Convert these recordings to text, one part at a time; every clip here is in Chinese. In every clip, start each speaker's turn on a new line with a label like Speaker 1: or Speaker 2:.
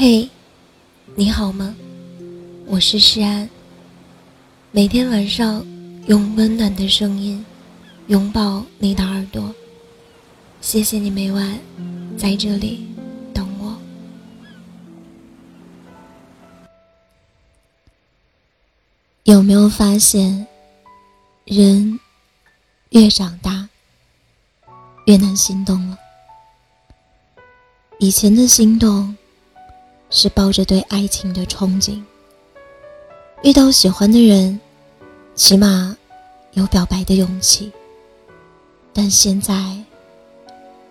Speaker 1: 嘿，你好吗？我是诗安。每天晚上用温暖的声音拥抱你的耳朵。谢谢你每晚在这里等我。有没有发现，人越长大越难心动了？以前的心动。是抱着对爱情的憧憬，遇到喜欢的人，起码有表白的勇气。但现在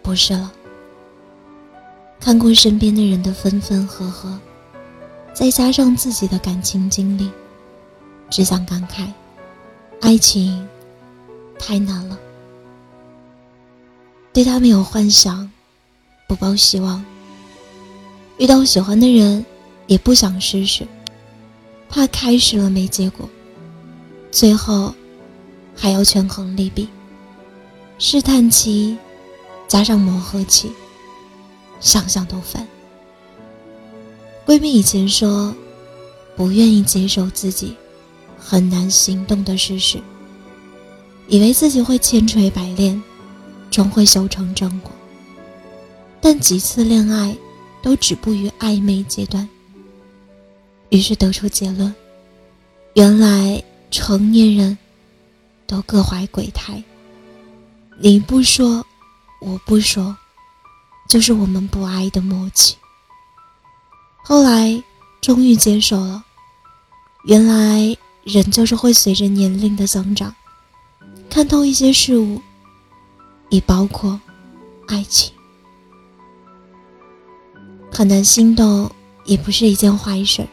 Speaker 1: 不是了。看过身边的人的分分合合，再加上自己的感情经历，只想感慨：爱情太难了。对他没有幻想，不抱希望。遇到喜欢的人，也不想试试，怕开始了没结果，最后还要权衡利弊。试探期加上磨合期，想想都烦。闺蜜以前说，不愿意接受自己很难行动的事实，以为自己会千锤百炼，终会修成正果。但几次恋爱。都止步于暧昧阶段，于是得出结论：原来成年人都各怀鬼胎。你不说，我不说，就是我们不爱的默契。后来终于接受了，原来人就是会随着年龄的增长，看透一些事物，也包括爱情。很难心动也不是一件坏事，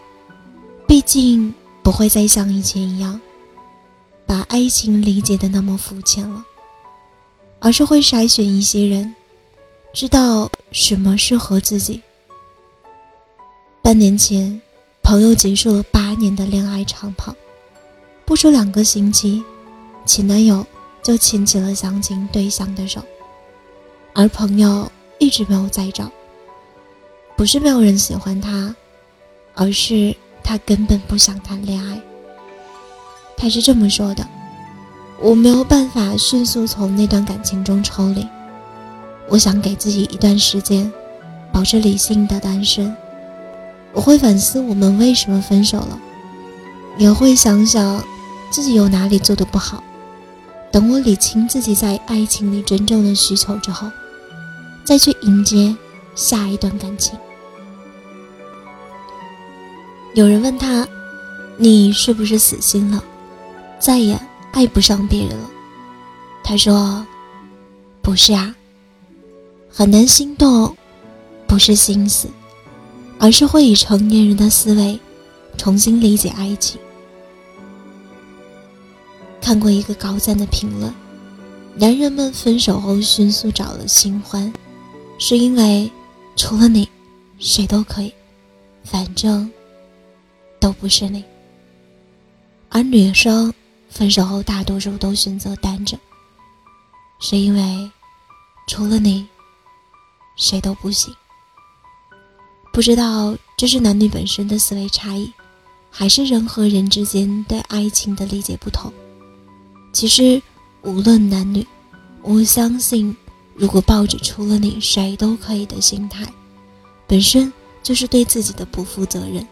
Speaker 1: 毕竟不会再像以前一样，把爱情理解的那么肤浅了，而是会筛选一些人，知道什么适合自己。半年前，朋友结束了八年的恋爱长跑，不出两个星期，前男友就牵起了相亲对象的手，而朋友一直没有再找。不是没有人喜欢他，而是他根本不想谈恋爱。他是这么说的：“我没有办法迅速从那段感情中抽离，我想给自己一段时间，保持理性的单身。我会反思我们为什么分手了，也会想想自己有哪里做的不好。等我理清自己在爱情里真正的需求之后，再去迎接。”下一段感情，有人问他：“你是不是死心了，再也爱不上别人了？”他说：“不是啊，很难心动，不是心死，而是会以成年人的思维重新理解爱情。”看过一个高赞的评论：“男人们分手后迅速找了新欢，是因为。”除了你，谁都可以，反正都不是你。而女生分手后，大多数都选择单着，是因为除了你，谁都不行。不知道这是男女本身的思维差异，还是人和人之间对爱情的理解不同。其实，无论男女，我相信。如果抱着除了你谁都可以的心态，本身就是对自己的不负责任。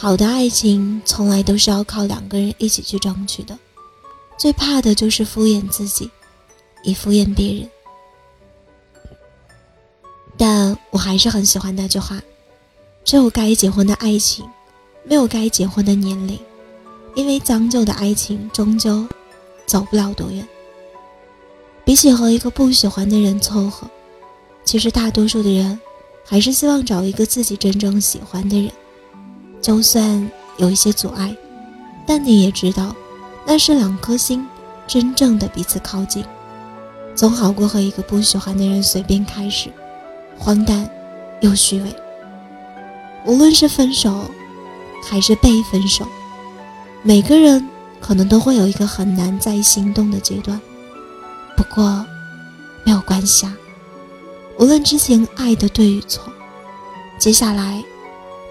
Speaker 1: 好的爱情从来都是要靠两个人一起去争取的，最怕的就是敷衍自己，以敷衍别人。但我还是很喜欢那句话：只有该结婚的爱情，没有该结婚的年龄，因为将就的爱情终究走不了多远。比起和一个不喜欢的人凑合，其实大多数的人还是希望找一个自己真正喜欢的人。就算有一些阻碍，但你也知道，那是两颗心真正的彼此靠近，总好过和一个不喜欢的人随便开始，荒诞又虚伪。无论是分手，还是被分手，每个人可能都会有一个很难再心动的阶段。不过，没有关系啊。无论之前爱的对与错，接下来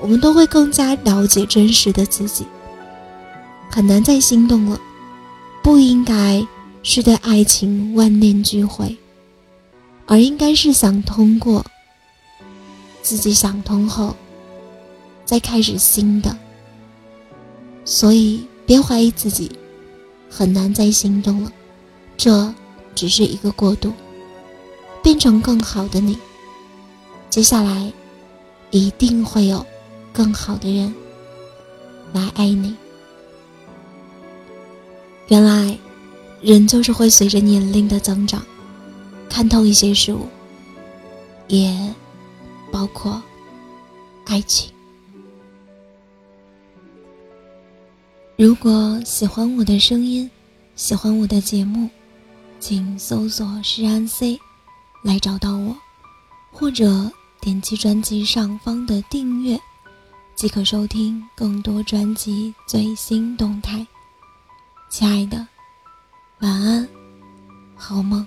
Speaker 1: 我们都会更加了解真实的自己。很难再心动了，不应该是对爱情万念俱灰，而应该是想通过。自己想通后，再开始新的。所以别怀疑自己，很难再心动了，这只是一个过渡，变成更好的你。接下来，一定会有更好的人来爱你。原来，人就是会随着年龄的增长，看透一些事物，也包括爱情。如果喜欢我的声音，喜欢我的节目，请搜索“诗安 C” 来找到我，或者点击专辑上方的订阅，即可收听更多专辑最新动态。亲爱的，晚安，好梦。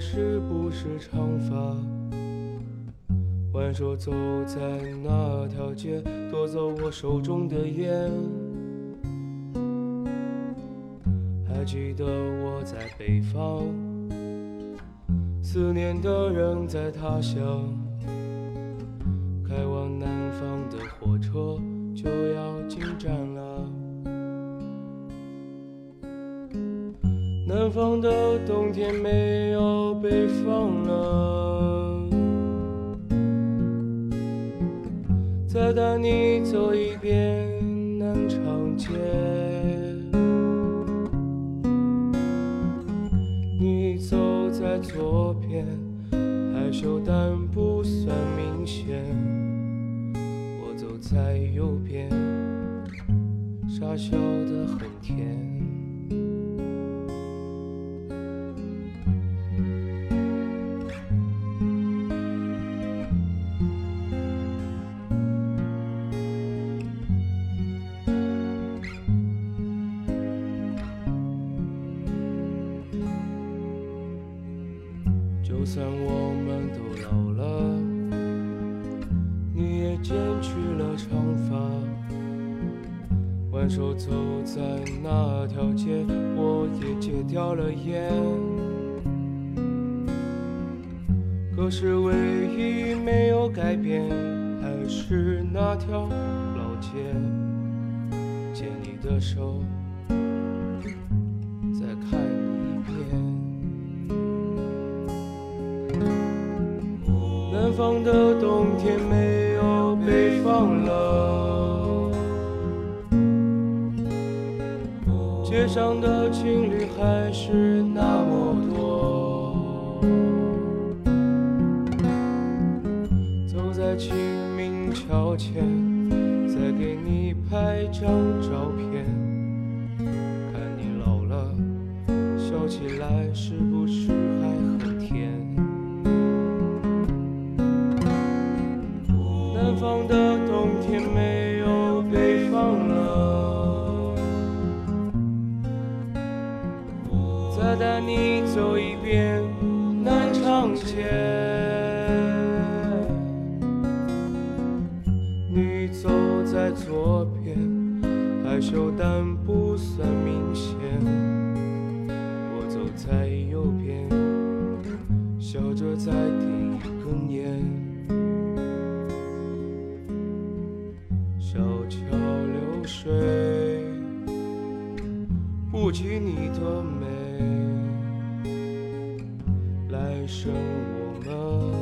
Speaker 2: 是不是长发？挽手走在那条街，夺走我手中的烟。还记得我在北方，思念的人在他乡。开往南方的火车就要进站了。南方的冬天没有北方冷。再带你走一遍南长街，你走在左边，害羞但不算明显；我走在右边，傻笑得很甜。挽手走在那条街，我也戒掉了烟。可是唯一没有改变，还是那条老街，牵你的手。再看一遍南方的冬天没的情侣还是那么多。走在清明桥前，你走在左边，害羞但不算明显；我走在右边，笑着在点一根烟。小桥流水，不及你的美。来生我们。